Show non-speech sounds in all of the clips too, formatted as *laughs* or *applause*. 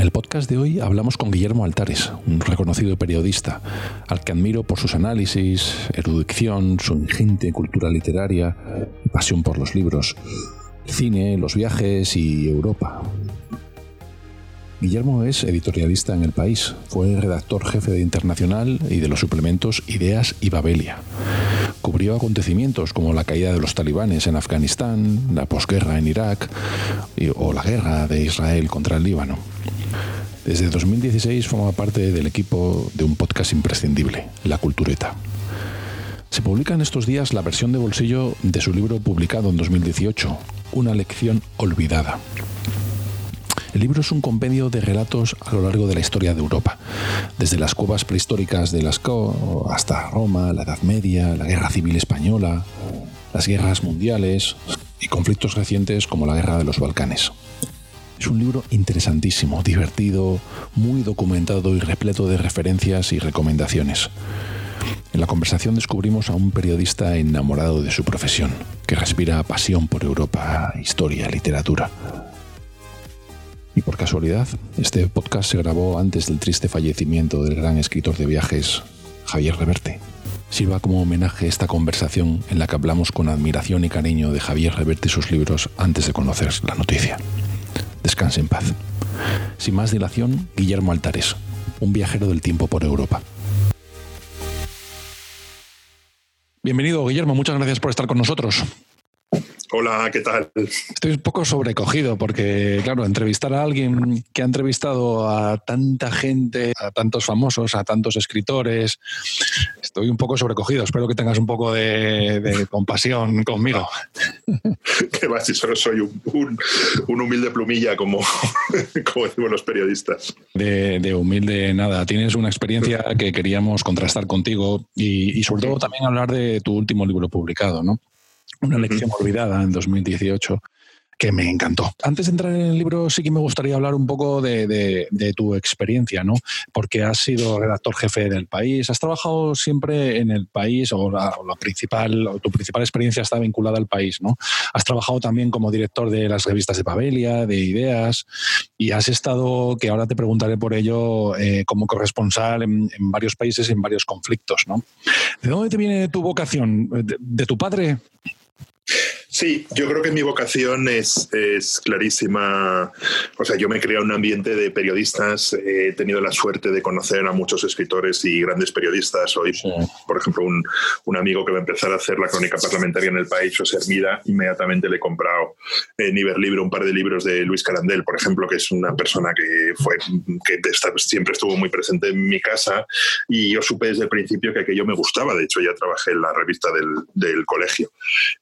En el podcast de hoy hablamos con Guillermo Altares, un reconocido periodista, al que admiro por sus análisis, erudición, su ingente cultura literaria pasión por los libros, el cine, los viajes y Europa. Guillermo es editorialista en El País, fue redactor jefe de Internacional y de los suplementos Ideas y Babelia. Cubrió acontecimientos como la caída de los talibanes en Afganistán, la posguerra en Irak o la guerra de Israel contra el Líbano. Desde 2016 forma parte del equipo de un podcast imprescindible, La Cultureta. Se publica en estos días la versión de bolsillo de su libro publicado en 2018, Una lección olvidada. El libro es un compendio de relatos a lo largo de la historia de Europa, desde las cuevas prehistóricas de Lascaux hasta Roma, la Edad Media, la Guerra Civil Española, las guerras mundiales y conflictos recientes como la Guerra de los Balcanes. Es un libro interesantísimo, divertido, muy documentado y repleto de referencias y recomendaciones. En la conversación descubrimos a un periodista enamorado de su profesión, que respira pasión por Europa, historia, literatura. Y por casualidad, este podcast se grabó antes del triste fallecimiento del gran escritor de viajes Javier Reverte. Sirva como homenaje esta conversación en la que hablamos con admiración y cariño de Javier Reverte y sus libros antes de conocer la noticia. Descanse en paz. Sin más dilación, Guillermo Altares, un viajero del tiempo por Europa. Bienvenido, Guillermo. Muchas gracias por estar con nosotros. Hola, ¿qué tal? Estoy un poco sobrecogido porque, claro, entrevistar a alguien que ha entrevistado a tanta gente, a tantos famosos, a tantos escritores, estoy un poco sobrecogido. Espero que tengas un poco de, de compasión conmigo. *laughs* ¿Qué va? Si solo soy un, un- un humilde plumilla, como, *laughs* como decimos los periodistas. De, de humilde nada. Tienes una experiencia que queríamos contrastar contigo y, y sobre todo también hablar de tu último libro publicado, ¿no? Una lección olvidada en 2018 que me encantó. Antes de entrar en el libro, sí que me gustaría hablar un poco de, de- de tu experiencia, ¿no? Porque has sido redactor jefe del país, has trabajado siempre en el país o la, o la principal, o tu principal experiencia está vinculada al país, ¿no? Has trabajado también como director de las revistas de Pabelia, de Ideas, y has estado, que ahora te preguntaré por ello, eh, como corresponsal en, en varios países, en varios conflictos, ¿no? ¿De dónde te viene tu vocación? ¿De, de tu padre? Sí, yo creo que mi vocación es, es clarísima. O sea, yo me he creado un ambiente de periodistas. He tenido la suerte de conocer a muchos escritores y grandes periodistas. Hoy, por ejemplo, un, un amigo que va a empezar a hacer la crónica parlamentaria en el país, José Hermida, inmediatamente le he comprado en Iberlibro un par de libros de Luis Carandel, por ejemplo, que es una persona que fue que está- siempre estuvo muy presente en mi casa y yo supe desde el principio que aquello me gustaba. De hecho, ya trabajé en la revista del, del colegio.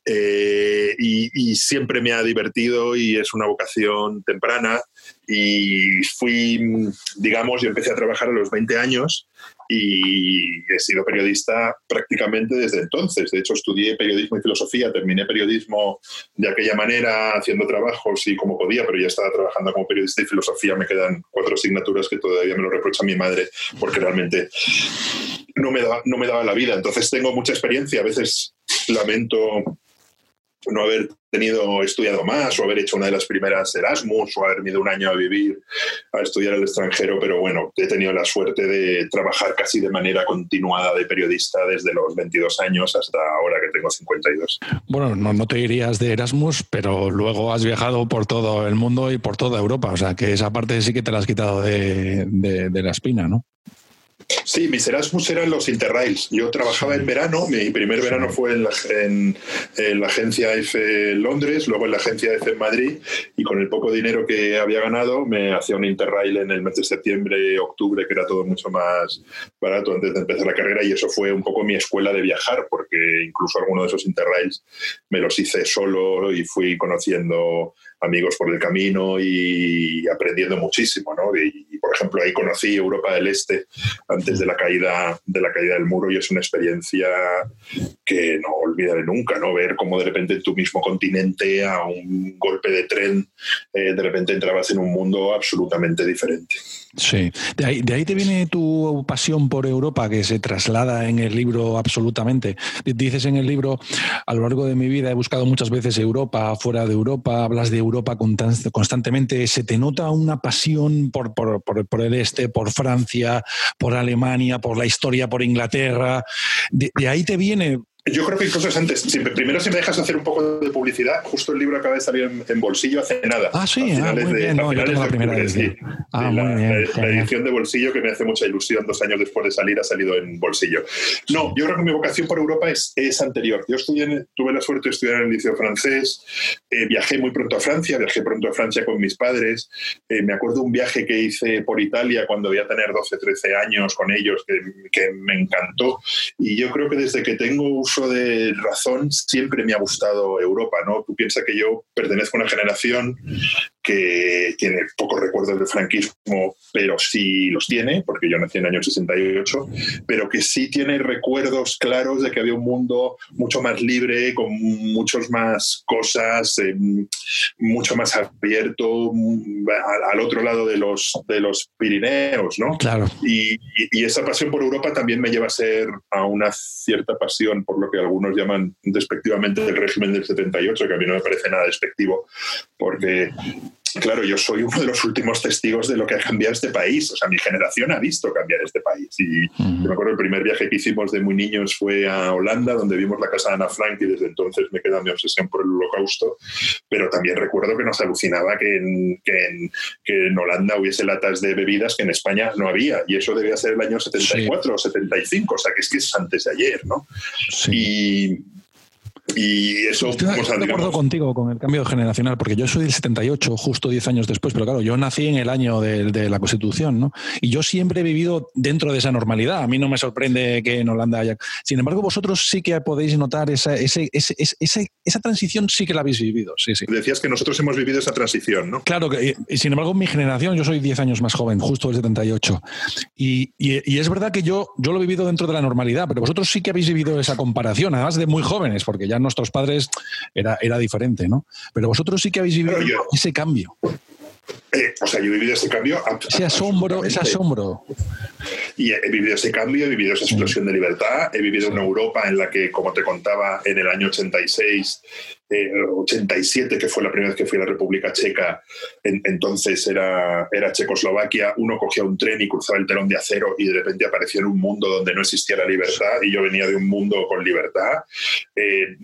Eh, y, y siempre me ha divertido y es una vocación temprana. Y fui, digamos, yo empecé a trabajar a los 20 años y he sido periodista prácticamente desde entonces. De hecho, estudié periodismo y filosofía, terminé periodismo de aquella manera, haciendo trabajos y como podía, pero ya estaba trabajando como periodista y filosofía. Me quedan cuatro asignaturas que todavía me lo reprocha mi madre porque realmente no me daba, no me daba la vida. Entonces tengo mucha experiencia. A veces lamento no haber tenido estudiado más o haber hecho una de las primeras Erasmus o haber ido un año a vivir a estudiar al extranjero, pero bueno, he tenido la suerte de trabajar casi de manera continuada de periodista desde los 22 años hasta ahora que tengo 52. Bueno, no, no te dirías de Erasmus, pero luego has viajado por todo el mundo y por toda Europa. O sea, que esa parte sí que te la has quitado de- de la espina, ¿no? Sí, mis Erasmus eran los Interrails. Yo trabajaba en verano, mi primer verano fue en la, en- en la agencia F en Londres, luego en la agencia F en Madrid, y con el poco dinero que había ganado me hacía un Interrail en el mes de septiembre, octubre, que era todo mucho más barato antes de empezar la carrera, y eso fue un poco mi escuela de viajar, porque incluso algunos de esos Interrails me los hice solo y fui conociendo amigos por el camino y aprendiendo muchísimo, ¿no? Y, por ejemplo, ahí conocí Europa del Este antes de la caída de la caída del muro y es una experiencia que no olvidaré nunca, ¿no? Ver cómo de repente en tu mismo continente a un golpe de tren eh, de repente entrabas en un mundo absolutamente diferente. Sí, de ahí, de ahí te viene tu pasión por Europa que se traslada en el libro absolutamente. Dices en el libro, a lo largo de mi vida he buscado muchas veces Europa, fuera de Europa, hablas de Europa constantemente, se te nota una pasión por, por, por, el este, por Francia, por Alemania, por la historia, por Inglaterra. de ahí te viene yo creo que incluso es antes. primero, si me dejas hacer un poco de publicidad, justo el libro acaba de salir en, bolsillo hace nada. Ah, sí, ah, muy bien. No, yo tengo la primera edición. Ah, muy bien, la, edición de bolsillo que me hace mucha ilusión, dos años después de salir, ha salido en bolsillo. No, yo creo que mi vocación por Europa es, es anterior. Yo estudié, tuve la suerte de estudiar en el liceo francés, eh, viajé muy pronto a Francia, viajé pronto a Francia con mis padres. Eh, me acuerdo un viaje que hice por Italia cuando voy a tener 12, 13 años con ellos, que, que me encantó. Y yo creo que desde que tengo uso de razón siempre me ha gustado Europa, ¿no? Tú piensas que yo pertenezco a una generación que tiene pocos recuerdos del franquismo, pero sí los tiene, porque yo nací en el año 68, pero que sí tiene recuerdos claros de que había un mundo mucho más libre, con muchas más cosas, eh, mucho más abierto al, otro lado de los, de los Pirineos, ¿no? Claro. Y, y, esa pasión por Europa también me lleva a ser a una cierta pasión por lo que algunos llaman despectivamente el régimen del 78, que a mí no me parece nada despectivo, porque claro, yo soy uno de los últimos testigos de lo que ha cambiado este país. O sea, mi generación ha visto cambiar este país. Y yo me acuerdo el primer viaje que hicimos de muy niños fue a Holanda, donde vimos la casa de Ana Frank y desde entonces me queda mi obsesión por el holocausto. Pero también recuerdo que nos alucinaba que en, que en, Holanda hubiese latas de bebidas que en España no había. Y eso debía ser el año 74 o 75. O sea, que es que es antes de ayer, ¿no? Sí. Y y eso... Estoy de acuerdo contigo con el cambio generacional, porque yo soy del 78, justo 10 años después, pero claro, yo nací en el año de, la Constitución, ¿no? Y yo siempre he vivido dentro de esa normalidad. A mí no me sorprende que en Holanda haya... Sin embargo, vosotros sí que podéis notar esa, ese, esa transición, sí que la habéis vivido, sí, sí. Decías que nosotros hemos vivido esa transición, ¿no? Claro, que, y, sin embargo, mi generación, yo soy 10 años más joven, justo del 78. Y, y, es verdad que yo, yo lo he vivido dentro de la normalidad, pero vosotros sí que habéis vivido esa comparación, además de muy jóvenes, porque ya nuestros padres era, era diferente, ¿no? Pero vosotros sí que habéis vivido ese cambio. Eh, o sea, yo he vivido ese cambio. Ese asombro, ese asombro. Y he vivido ese cambio, he vivido esa explosión de libertad, he vivido una Europa en la que, como te contaba, en el año 86 87, eh, que fue la primera vez que fui a la República Checa, entonces era, era Checoslovaquia, uno cogía un tren y cruzaba el telón de acero y de repente aparecía en un mundo donde no existía la libertad y yo venía de un mundo con libertad. Eh,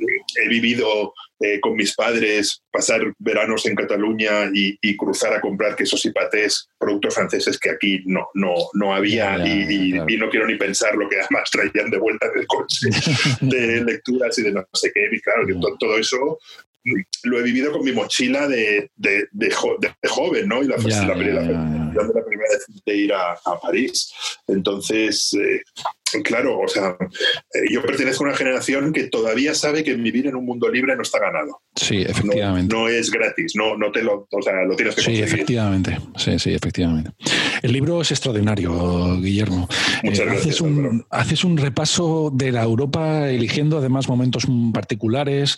he vivido eh, con mis padres pasar veranos en Cataluña y, cruzar a comprar quesos y patés, productos franceses que aquí no, no, no había y, no quiero ni pensar lo que además traían de vuelta del coche *laughs* de lecturas y de no sé qué. Y claro, todo eso lo he vivido con mi mochila de, de, de, joven, ¿no? Y la, la, primera vez de ir a, París. Entonces, eh, Claro, o sea, eh, yo pertenezco a una generación que todavía sabe que vivir en un mundo libre no está ganado. Sí, efectivamente. No, es gratis, no, no te lo, o sea, lo tienes que Sí, efectivamente. Sí, sí, efectivamente. El libro es extraordinario, Guillermo. Muchas eh, gracias, haces, un, haces un repaso de la Europa eligiendo además momentos particulares.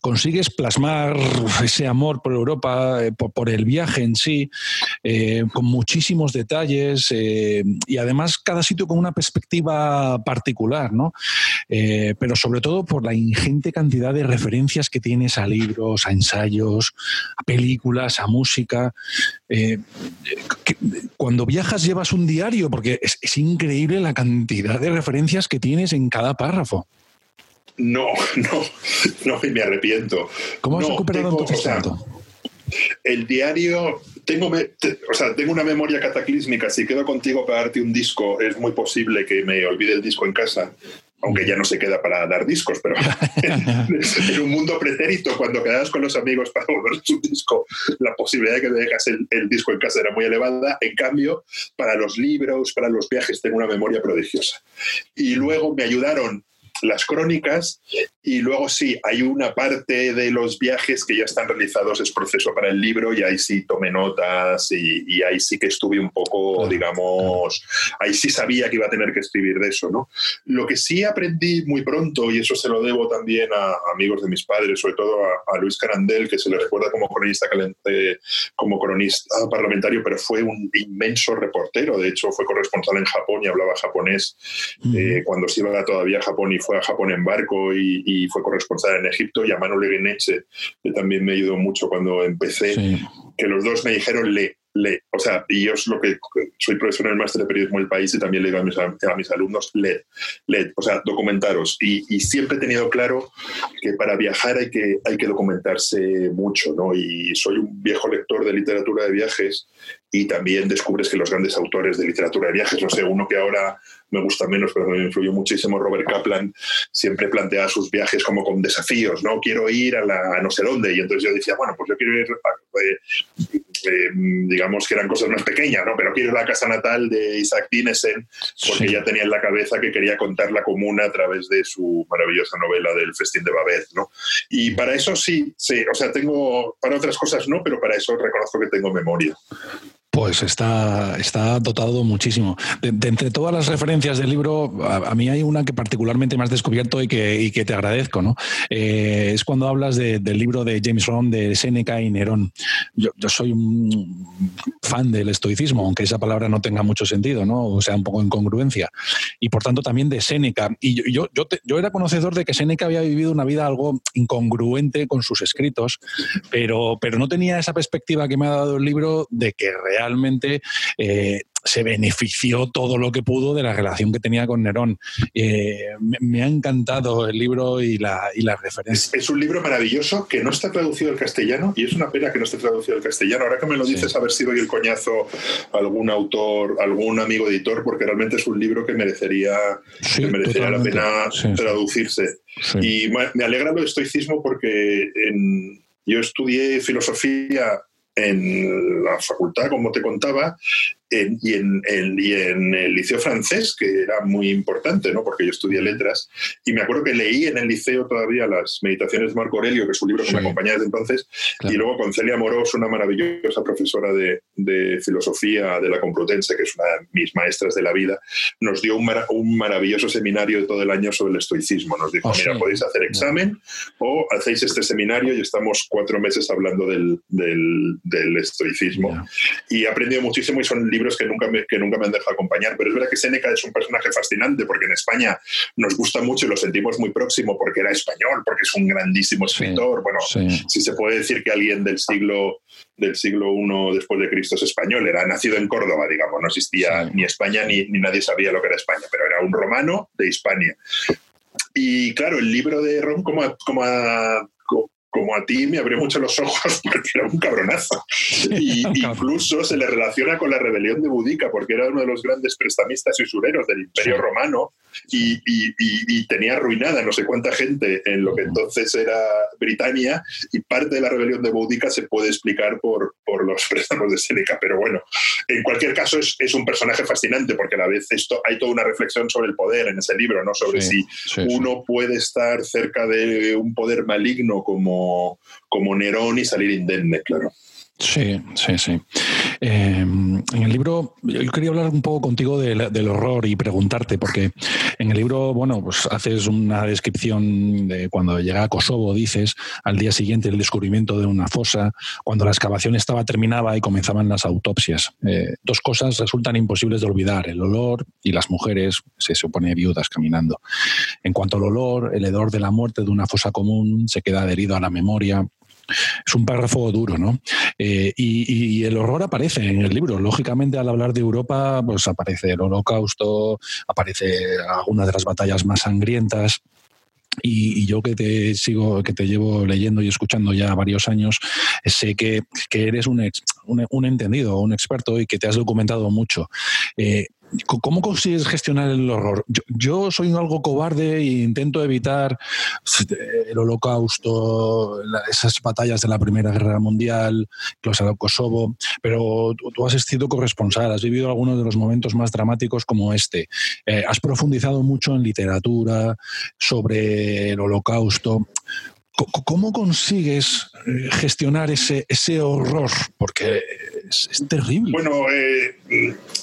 Consigues plasmar ese amor por Europa, eh, por, el viaje en sí, con muchísimos detalles y además cada sitio con una perspectiva particular, ¿no? Eh, pero sobre todo por la ingente cantidad de referencias que tienes a libros, a ensayos, a películas, a música. Eh, cuando viajas llevas un diario, porque es, increíble la cantidad de referencias que tienes en cada párrafo. No, *laughs* no, no, me arrepiento. ¿Cómo has recuperado entonces El diario tengo, o sea, tengo una memoria cataclísmica. Si quedo contigo para darte un disco, es muy posible que me olvide el disco en casa aunque ya no se queda para dar discos, pero *laughs* en un mundo pretérito, cuando quedabas con los amigos para volver un disco, la posibilidad de que te dejas el, disco en casa era muy elevada. En cambio, para los libros, para los viajes, tengo una memoria prodigiosa. Y luego me ayudaron las crónicas y luego sí, hay una parte de los viajes que ya están realizados, es proceso para el libro y ahí sí tomé notas y, ahí sí que estuve un poco, digamos, ahí sí sabía que iba a tener que escribir de eso, ¿no? Lo que sí aprendí muy pronto, y eso se lo debo también a, amigos de mis padres, sobre todo a, Luis Carandel, que se le recuerda como cronista, como cronista parlamentario, pero fue un inmenso reportero, de hecho fue corresponsal en Japón y hablaba japonés eh, cuando se iba todavía a Japón y fue a Japón en barco y, fue corresponsal en Egipto, y a Manu Leguineche, que también me ayudó mucho cuando empecé, que los dos me dijeron, lee, lee. O sea, y yo es lo que soy profesor en el máster de periodismo del país y también le digo a mis, a mis alumnos, lee, lee, o sea, documentaros. Y, y, siempre he tenido claro que para viajar hay que, hay que documentarse mucho, ¿no? Y soy un viejo lector de literatura de viajes y también descubres que los grandes autores de literatura de viajes, no sé, uno que ahora me gusta menos, pero me influyó muchísimo, Robert Kaplan, siempre plantea sus viajes como con desafíos, ¿no? Quiero ir a, la, no sé dónde, y entonces yo decía, bueno, pues yo quiero ir, eh, eh, digamos que eran cosas más pequeñas, ¿no? Pero quiero ir a la casa natal de Isaac Dinesen, porque ya tenía en la cabeza que quería contar la comuna a través de su maravillosa novela del Festín de Babet, ¿no? Y para eso sí, sí, o sea, tengo, para otras cosas no, pero para eso reconozco que tengo memoria. Pues está, está dotado muchísimo. De, entre todas las referencias del libro, a, mí hay una que particularmente me has descubierto y que, que te agradezco. ¿no? Eh, es cuando hablas del libro de James Rohn de Seneca y Nerón. Yo, soy un fan del estoicismo, aunque esa palabra no tenga mucho sentido, ¿no? o sea, un poco incongruencia. Y por tanto también de Seneca. Y yo, yo, yo, era conocedor de que Seneca había vivido una vida algo incongruente con sus escritos, pero, pero no tenía esa perspectiva que me ha dado el libro de que realmente realmente eh, se benefició todo lo que pudo de la relación que tenía con Nerón. Eh, me, ha encantado el libro y la, y la referencia. Es, un libro maravilloso que no está traducido al castellano y es una pena que no esté traducido al castellano. Ahora que me lo dices, haber sido el coñazo algún autor, algún amigo editor, porque realmente es un libro que merecería, merecería la pena traducirse. Y me alegra el estoicismo porque yo estudié filosofía en la facultad, como te contaba, y, en, el liceo francés, que era muy importante, ¿no? porque yo estudié letras, y me acuerdo que leí en el liceo todavía las Meditaciones de Marco Aurelio, que es un libro que me acompañaba desde entonces, y luego con Celia Morós, una maravillosa profesora de, filosofía de la Complutense, que es una de mis maestras de la vida, nos dio un, maravilloso seminario de todo el año sobre el estoicismo. Nos dijo, ah, mira, podéis hacer examen o hacéis este seminario y estamos cuatro meses hablando del, estoicismo. Y he aprendido muchísimo y son libros que nunca, me, que nunca me han dejado acompañar. Pero es verdad que Seneca es un personaje fascinante porque en España nos gusta mucho y lo sentimos muy próximo porque era español, porque es un grandísimo escritor. bueno, si se puede decir que alguien del siglo del siglo I después de Cristo es español, era nacido en Córdoba, digamos, no existía ni España ni, ni nadie sabía lo que era España, pero era un romano de Hispania. Y claro, el libro de Ron, como como como a ti, me abrió mucho los ojos *laughs* porque era un cabronazo. Y *laughs* incluso se le relaciona con la rebelión de Budica, porque era uno de los grandes prestamistas y usureros del Imperio Romano y, tenía arruinada no sé cuánta gente en lo que entonces era Britania. Y parte de la rebelión de Boudica se puede explicar por, por los *laughs* préstamos de Seneca. Pero bueno, en cualquier caso es, es, un personaje fascinante porque a la vez esto, hay toda una reflexión sobre el poder en ese libro, ¿no? sobre si uno puede estar cerca de un poder maligno como como, Nerón y salir indemne, claro. Sí, sí, sí. Em, en el libro, yo quería hablar un poco contigo del horror y preguntarte, porque en el libro, bueno, pues haces una descripción de cuando llega a Kosovo, dices, al día siguiente el descubrimiento de una fosa, cuando la excavación estaba terminada y comenzaban las autopsias. Eh, dos cosas resultan imposibles de olvidar, el olor y las mujeres, se supone viudas caminando. En cuanto al olor, el hedor de la muerte de una fosa común se queda adherido a la memoria es un párrafo duro, ¿no? Eh, y, el horror aparece en el libro. Lógicamente, al hablar de Europa, pues aparece el holocausto, aparece alguna de las batallas más sangrientas. Y, yo que te sigo, que te llevo leyendo y escuchando ya varios años, sé que, eres un, un, entendido, un experto y que te has documentado mucho. Eh, ¿Cómo consigues gestionar el horror? Yo, soy algo cobarde e intento evitar el holocausto, esas batallas de la Primera Guerra Mundial, Kosovo, pero tú, has sido corresponsal, has vivido algunos de los momentos más dramáticos como este. Eh, has profundizado mucho en literatura sobre el holocausto. ¿Cómo consigues eh, gestionar ese, ese horror? Porque es, terrible. Bueno, eh,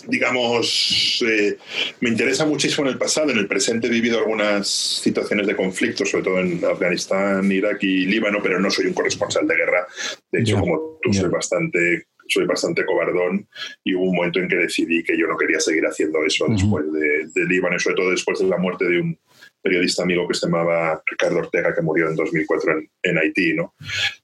digamos, eh, me interesa muchísimo en el pasado. En el presente he vivido algunas situaciones de conflicto, sobre todo en Afganistán, Irak y Líbano, pero no soy un corresponsal de guerra. De hecho, como tú, soy bastante soy bastante cobardón y hubo un momento en que decidí que yo no quería seguir haciendo eso después de, de Líbano y sobre todo después de la muerte de un periodista amigo que se llamaba Ricardo Ortega, que murió en 2004 en, Haití, ¿no?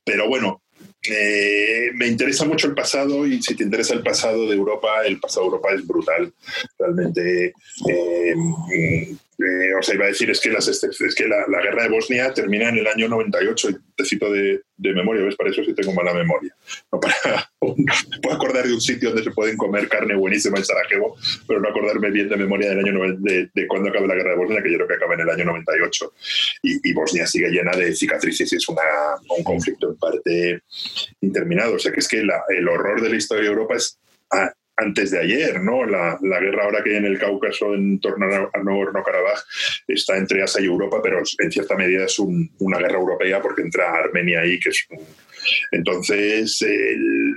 Pero bueno, eh, me interesa mucho el pasado y si te interesa el pasado de Europa, el pasado de Europa es brutal. Realmente eh, eh, os iba a decir, es que, las, es que la, guerra de Bosnia termina en el año 98, y te cito de, memoria, ¿ves? Para eso sí tengo mala memoria. No para, *laughs* puedo acordar de un sitio donde se pueden comer carne buenísima en Sarajevo, pero no acordarme bien de memoria del año de, de cuándo acaba la guerra de Bosnia, que yo creo que acaba en el año 98. Y, Bosnia sigue llena de cicatrices y es una, un conflicto en parte interminado. O sea que es que el horror de la historia de Europa es antes de ayer, ¿no? La, guerra ahora que hay en el Cáucaso en torno a Nagorno-Karabaj está entre Asia y Europa, pero en cierta medida es una guerra europea porque entra Armenia ahí, que es Entonces,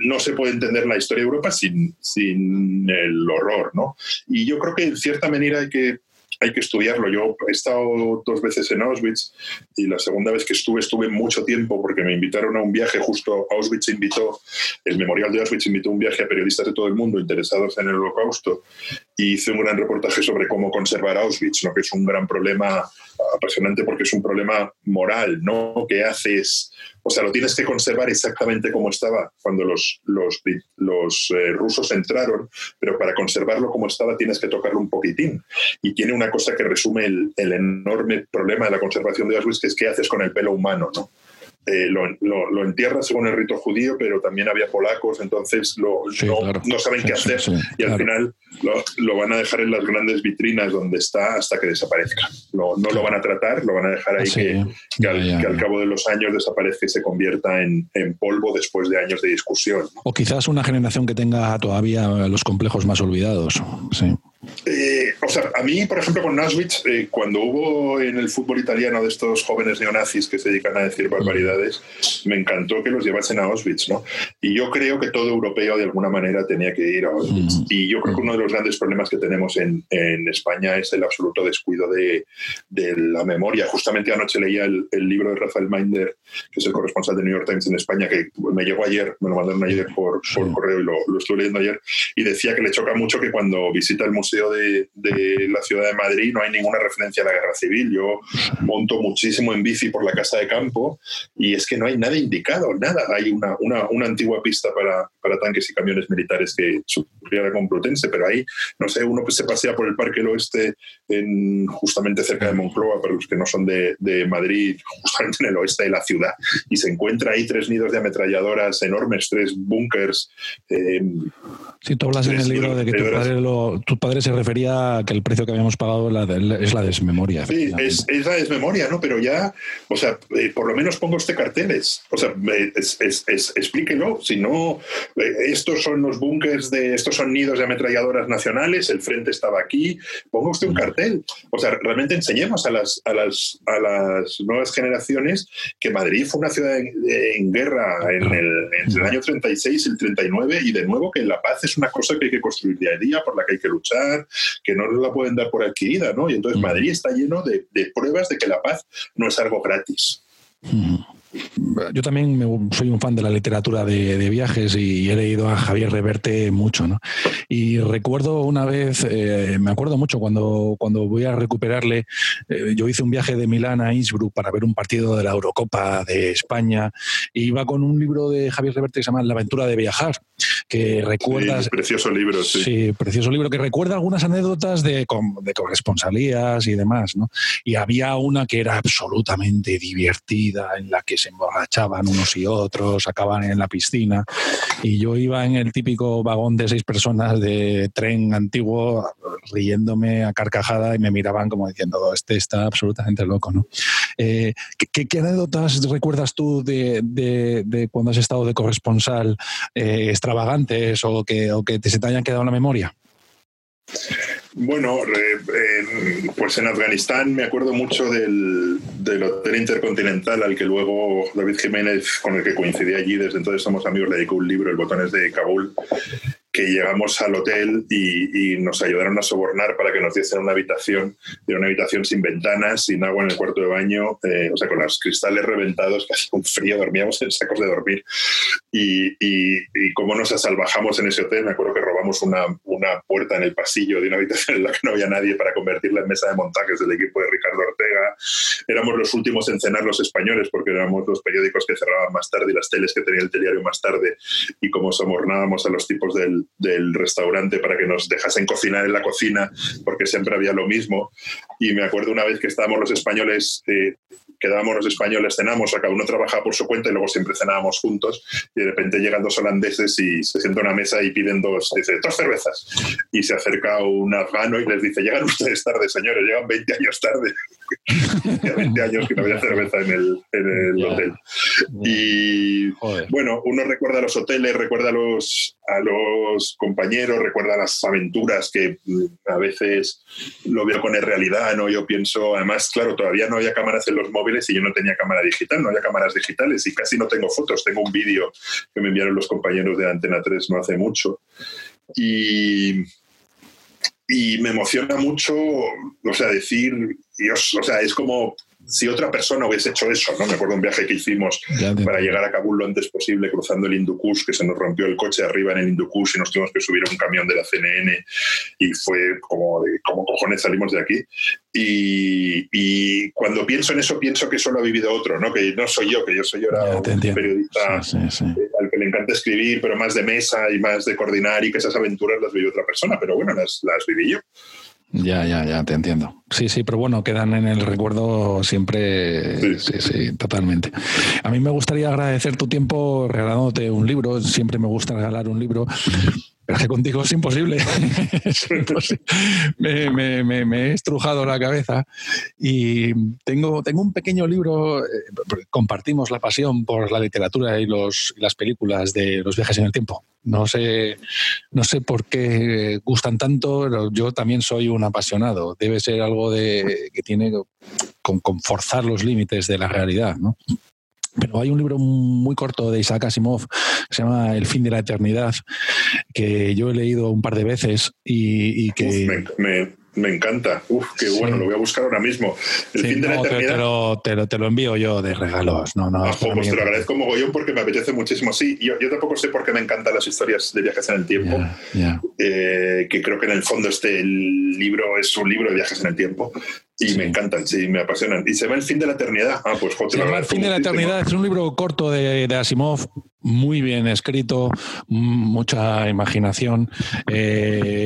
no se puede entender la historia de Europa sin, sin el horror, ¿no? Y yo creo que en cierta manera hay que hay que estudiarlo. Yo he estado dos veces en Auschwitz y la segunda vez que estuve estuve mucho tiempo porque me invitaron a un viaje, justo Auschwitz invitó, el Memorial de Auschwitz invitó un viaje a periodistas de todo el mundo interesados en el holocausto y hice un gran reportaje sobre cómo conservar Auschwitz, ¿no? que es un gran problema apasionante porque es un problema moral, ¿no? ¿Qué haces? O sea, lo tienes que conservar exactamente como estaba cuando los, los, eh, rusos entraron, pero para conservarlo como estaba tienes que tocarlo un poquitín. Y tiene una cosa que resume el, el enorme problema de la conservación de Auschwitz, que es qué haces con el pelo humano, ¿no? Eh, lo, lo, entierra según el rito judío, pero también había polacos, entonces lo, no, saben qué hacer y al final lo, van a dejar en las grandes vitrinas donde está hasta que desaparezca. no lo van a tratar, lo van a dejar ahí que, al, cabo de los años desaparezca y se convierta en, en polvo después de años de discusión. O quizás una generación que tenga todavía los complejos más olvidados. Sí. O sea, a mí, por ejemplo, con Auschwitz, eh, cuando hubo en el fútbol italiano de estos jóvenes neonazis que se dedican a decir barbaridades, me encantó que los llevasen a Auschwitz, ¿no? Y yo creo que todo europeo de alguna manera tenía que ir a Auschwitz. Y yo creo que uno de los grandes problemas que tenemos en, en España es el absoluto descuido de, de, la memoria. Justamente anoche leía el, el, libro de Rafael Minder, que es el corresponsal de New York Times en España, que me llegó ayer, me lo mandaron ayer por, por correo y lo, lo estuve leyendo ayer, y decía que le choca mucho que cuando visita el museo de, la ciudad de Madrid no hay ninguna referencia a la guerra civil. Yo monto muchísimo en bici por la casa de campo y es que no hay nada indicado, nada. Hay una, una, antigua pista para, para, tanques y camiones militares que sufría la Complutense, pero ahí, no sé, uno que se pasea por el Parque del Oeste en, justamente cerca de Moncloa, para los que no son de, de Madrid, justamente en el oeste de la ciudad, y se encuentra ahí tres nidos de ametralladoras enormes, tres búnkers. Eh, si tú hablas en el libro de que tu padre, lo, tu padre se refería a que el precio que habíamos pagado es la desmemoria. Sí, es, la desmemoria, ¿no? Pero ya, o sea, eh, por lo menos pongo usted carteles. O sea, explíquelo. Si no, eh, estos son los búnkers de, estos son nidos de ametralladoras nacionales, el frente estaba aquí, ponga usted un cartel. O sea, realmente enseñemos a las, a las, a las nuevas generaciones que Madrid fue una ciudad en, guerra en el, en el año 36 y el 39 y de nuevo que la paz es una cosa que hay que construir día a día, por la que hay que luchar que no la pueden dar por adquirida, ¿no? Y entonces Madrid está lleno de, pruebas de que la paz no es algo gratis. Yo también soy un fan de la literatura de, viajes y he leído a Javier Reverte mucho, ¿no? Y recuerdo una vez, eh, me acuerdo mucho cuando, cuando voy a recuperarle, eh, yo hice un viaje de Milán a Innsbruck para ver un partido de la Eurocopa de España y iba con un libro de Javier Reverte que se llama La aventura de viajar. Que recuerdas... precioso libro, sí. Sí, precioso libro que recuerda algunas anécdotas de, de corresponsalías y demás, ¿no? Y había una que era absolutamente divertida, en la que se emborrachaban unos y otros, acaban en la piscina, y yo iba en el típico vagón de seis personas de tren antiguo riéndome a carcajada y me miraban como diciendo, este está absolutamente loco, ¿no? Eh, ¿qué, anécdotas recuerdas tú de, cuando has estado de corresponsal eh, extravagantes o que, o que se te hayan quedado en la memoria? Bueno, pues en Afganistán me acuerdo mucho del, del, Hotel Intercontinental al que luego David Jiménez, con el que coincidí allí, desde entonces somos amigos, le dedicó un libro, El Botones de Kabul, que llegamos al hotel y, nos ayudaron a sobornar para que nos diesen una habitación, de una habitación sin ventanas, sin agua en el cuarto de baño, eh, o sea, con los cristales reventados, *laughs* hacía un frío, dormíamos en sacos de dormir. Y, y, como nos asalvajamos en ese hotel, me acuerdo que robamos una, puerta en el pasillo de una habitación en la que no había nadie para convertirla en mesa de montajes del equipo de Ricardo Ortega. Éramos los últimos en cenar los españoles porque éramos los periódicos que cerraban más tarde y las teles que tenía el telediario más tarde. Y como sobornábamos a los tipos del, del, restaurante para que nos dejasen cocinar en la cocina, porque siempre había lo mismo. Y me acuerdo una vez que estábamos los españoles, eh, quedábamos los españoles, cenamos, cada uno trabajaba por su cuenta y luego siempre cenábamos juntos. Y de repente llegan dos holandeses y se sientan a una mesa y piden dos, dice, dos cervezas. Y se acerca un afgano y les dice, llegan ustedes tarde, señores, llegan 20 años tarde. 20 años que no había cerveza en el, en el hotel. Y bueno, uno recuerda los hoteles, recuerda a los, a los compañeros, recuerda las aventuras que mm, a veces lo veo con realidad, ¿no? Yo pienso, además, claro, todavía no había cámaras en los móviles y yo no tenía cámara digital, no había cámaras digitales y casi no tengo fotos, tengo un vídeo que me enviaron los compañeros de Antena 3 no hace mucho. Y, y me emociona mucho, o sea, decir, Dios, o sea, es como si otra persona hubiese hecho eso, ¿no? Me acuerdo un viaje que hicimos para llegar a Kabul lo antes posible cruzando el Hindukush, que se nos rompió el coche arriba en el Hindukush y nos tuvimos que subir a un camión de la CNN y fue como de, como cojones salimos de aquí. Y, cuando pienso en eso, pienso que eso lo ha vivido otro, ¿no? Que no soy yo, que yo soy ahora un periodista al que le encanta escribir, pero más de mesa y más de coordinar y que esas aventuras las vivió otra persona, pero bueno, las, las viví yo. Ya, ya, ya, te entiendo. Sí, sí, pero bueno, quedan en el recuerdo siempre. Sí. sí, totalmente. A mí me gustaría agradecer tu tiempo regalándote un libro. Siempre me gusta regalar un libro. Pero que contigo es imposible. *laughs* Me, he estrujado la cabeza y tengo, tengo un pequeño libro. Eh, compartimos la pasión por la literatura y, los, las películas de los viajes en el tiempo. No sé, no sé por qué gustan tanto. Yo también soy un apasionado. Debe ser algo de, que tiene con, con forzar los límites de la realidad. Pero hay un libro muy corto de Isaac Asimov que se llama El fin de la eternidad, que yo he leído un par de veces y, que... Me encanta. Uf, qué bueno, lo voy a buscar ahora mismo. El fin de la eternidad. Te, lo, te, lo, te, lo, envío yo de regalos. No, no, ah, pues te lo agradezco mogollón porque me apetece muchísimo. Sí, yo, yo, tampoco sé por qué me encantan las historias de viajes en el tiempo. Eh, que creo que en el fondo este libro es un libro de viajes en el tiempo. Y me encantan, sí, me apasionan. Y se va el fin de la eternidad. Ah, pues Se llama El fin de la eternidad. Es un libro corto de, de Asimov, muy bien escrito, mucha imaginación. Eh,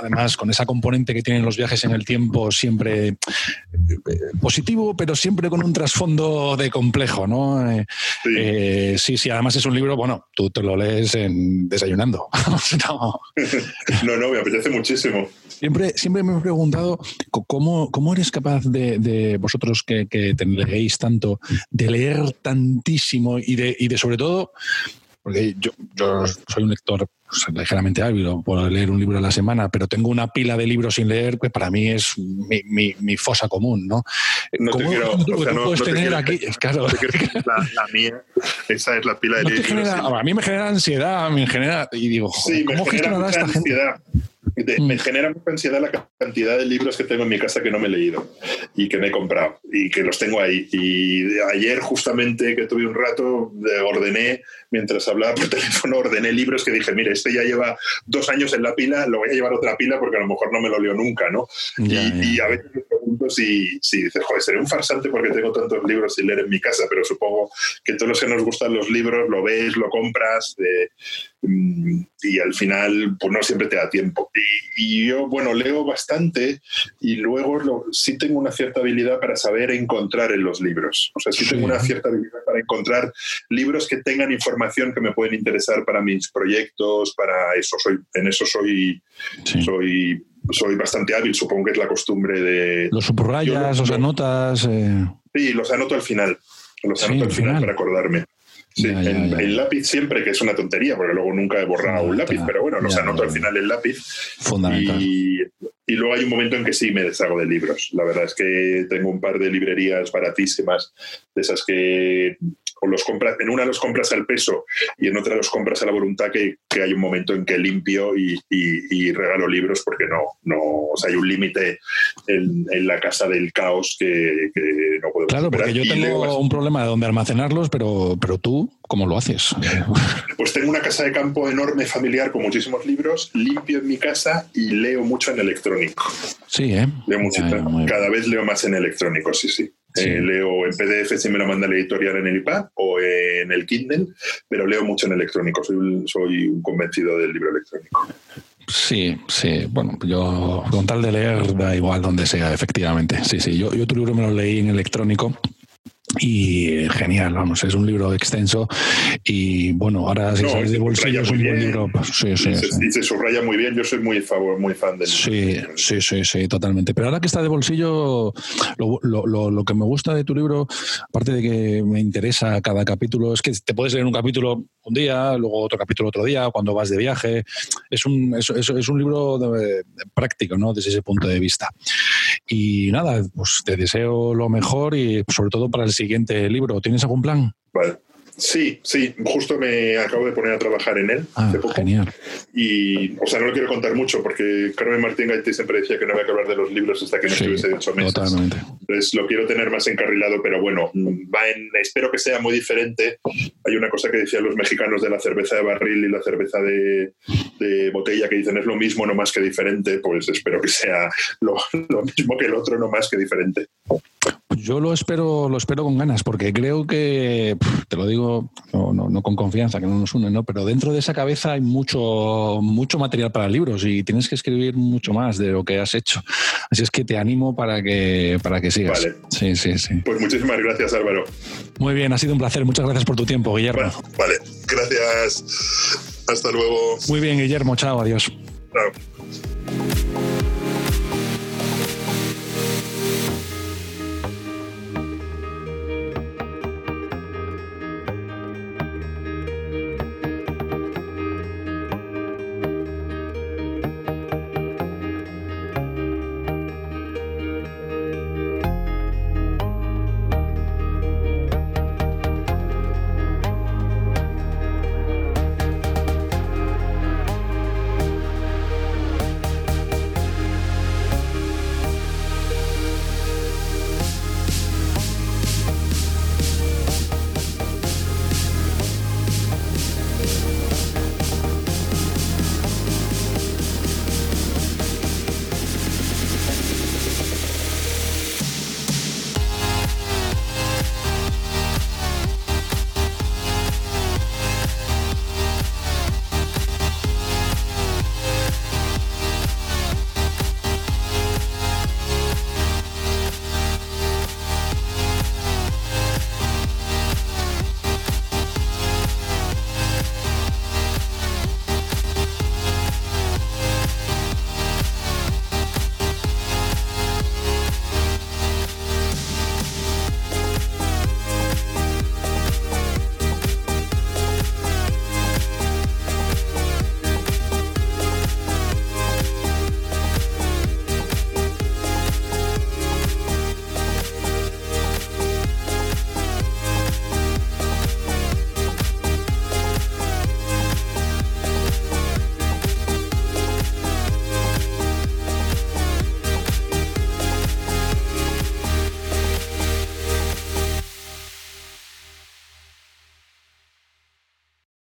además con esa componente que tienen los viajes en el tiempo siempre eh, positivo, pero siempre con un trasfondo de complejo, ¿no? Eh, eh, sí. sí, además es un libro, bueno, tú te lo lees en desayunando. *laughs* *laughs* no. no, me apetece muchísimo. Siempre, siempre me he preguntado cómo, cómo eres capaz de, vosotros que, que te leéis tanto, de leer tantísimo y de, y de sobre todo porque yo, yo soy un lector pues, ligeramente hábil, puedo leer un libro a la semana, pero tengo una pila de libros sin leer que para mí es mi, mi, mi fosa común, ¿no? no ¿Cómo, te quiero, o sea, no, puedes tener aquí? Claro. La, la, mía, esa es la pila de libros. Genera, A mí me genera ansiedad, me genera... Y digo, sí, ¿cómo gestionará esta ansiedad. gente? me mm. genera mucha ansiedad la cantidad de libros que tengo en mi casa que no me he leído y que me he comprado y que los tengo ahí. Y ayer justamente que tuve un rato, ordené mientras hablaba por *laughs* teléfono, ordené libros que dije, mire, este ya lleva dos años en la pila, lo voy a llevar otra pila porque a lo mejor no me lo leo nunca, ¿no? y, a veces me pregunto si, si dices, joder, seré un farsante porque tengo tantos libros sin leer en mi casa, pero supongo que todos los que nos gustan los libros lo ves, lo compras, eh, mm, y al final pues no siempre te da tiempo. Y, yo, bueno, leo bastante y luego sí tengo una cierta habilidad para saber encontrar en los libros. O sea, sí, tengo una cierta habilidad para encontrar libros que tengan información que me pueden interesar para mis proyectos, para eso. Soy, en eso soy, soy soy bastante hábil, supongo que es la costumbre de... ¿Los subrayas, los anotas? Eh. Sí, los anoto al final. Los anoto al final para acordarme. Sí, el lápiz siempre, que es una tontería, porque luego nunca he borrado un lápiz, pero bueno, los anoto al final el lápiz. Fundamental. Y, y, luego hay un momento en que sí me deshago de libros. La verdad es que tengo un par de librerías baratísimas, de esas que o los compras, en una los compras al peso y en otra los compras a la voluntad que, que hay un momento en que limpio y, y, regalo libros porque no, no o sea, hay un límite en, en, la casa del caos que, que no puedo Claro, porque yo tengo un problema de dónde almacenarlos, pero, pero tú, ¿cómo lo haces? *laughs* Pues tengo una casa de campo enorme, familiar, con muchísimos libros, limpio en mi casa y leo mucho en electrónico. Sí, ¿eh? Leo mucho, cada vez leo más en electrónico, sí, sí. Eh, leo en PDF si me lo manda la editorial en el iPad o en el Kindle, pero leo mucho en electrónico. Soy, soy un convencido del libro electrónico. Sí, sí. Bueno, yo con tal de leer da igual donde sea, efectivamente. Sí, sí. Yo, yo tu libro me lo leí en electrónico y genial, vamos, es un libro extenso y bueno, ahora si sabes de bolsillo es un buen libro. Pues, sí, sí, y se subraya muy bien, yo soy muy, favor, muy fan del sí, Sí, sí, sí, totalmente. Pero ahora que está de bolsillo, lo, lo, lo, que me gusta de tu libro, aparte de que me interesa cada capítulo, es que te puedes leer un capítulo un día, luego otro capítulo otro día, cuando vas de viaje. Es un, es, es, un libro práctico, ¿no? Desde ese punto de vista. Y nada, pues te deseo lo mejor y sobre todo para el siguiente libro. ¿Tienes algún plan? Vale. Sí, sí, justo me acabo de poner a trabajar en él. Ah, genial. Y, o sea, no lo quiero contar mucho porque Carmen Martín Gaite siempre decía que no había que hablar de los libros hasta que no estuviese ocho meses. Totalmente. Entonces lo quiero tener más encarrilado, pero bueno, va en, espero que sea muy diferente. Hay una cosa que decían los mexicanos de la cerveza de barril y la cerveza de, botella que dicen es lo mismo, no más que diferente. Pues espero que sea lo, *laughs* lo mismo que el otro, no más que diferente. Yo lo espero, lo espero con ganas, porque creo que, te lo digo, no, no, con confianza, que no nos une, ¿no? Pero dentro de esa cabeza hay mucho, mucho material para libros y tienes que escribir mucho más de lo que has hecho. Así es que te animo para que, para que sigas. Vale. Sí, sí, sí. Pues muchísimas gracias, Álvaro. Muy bien, ha sido un placer. Muchas gracias por tu tiempo, Guillermo. vale. gracias. Hasta luego. Muy bien, Guillermo. Chao, adiós. Chao.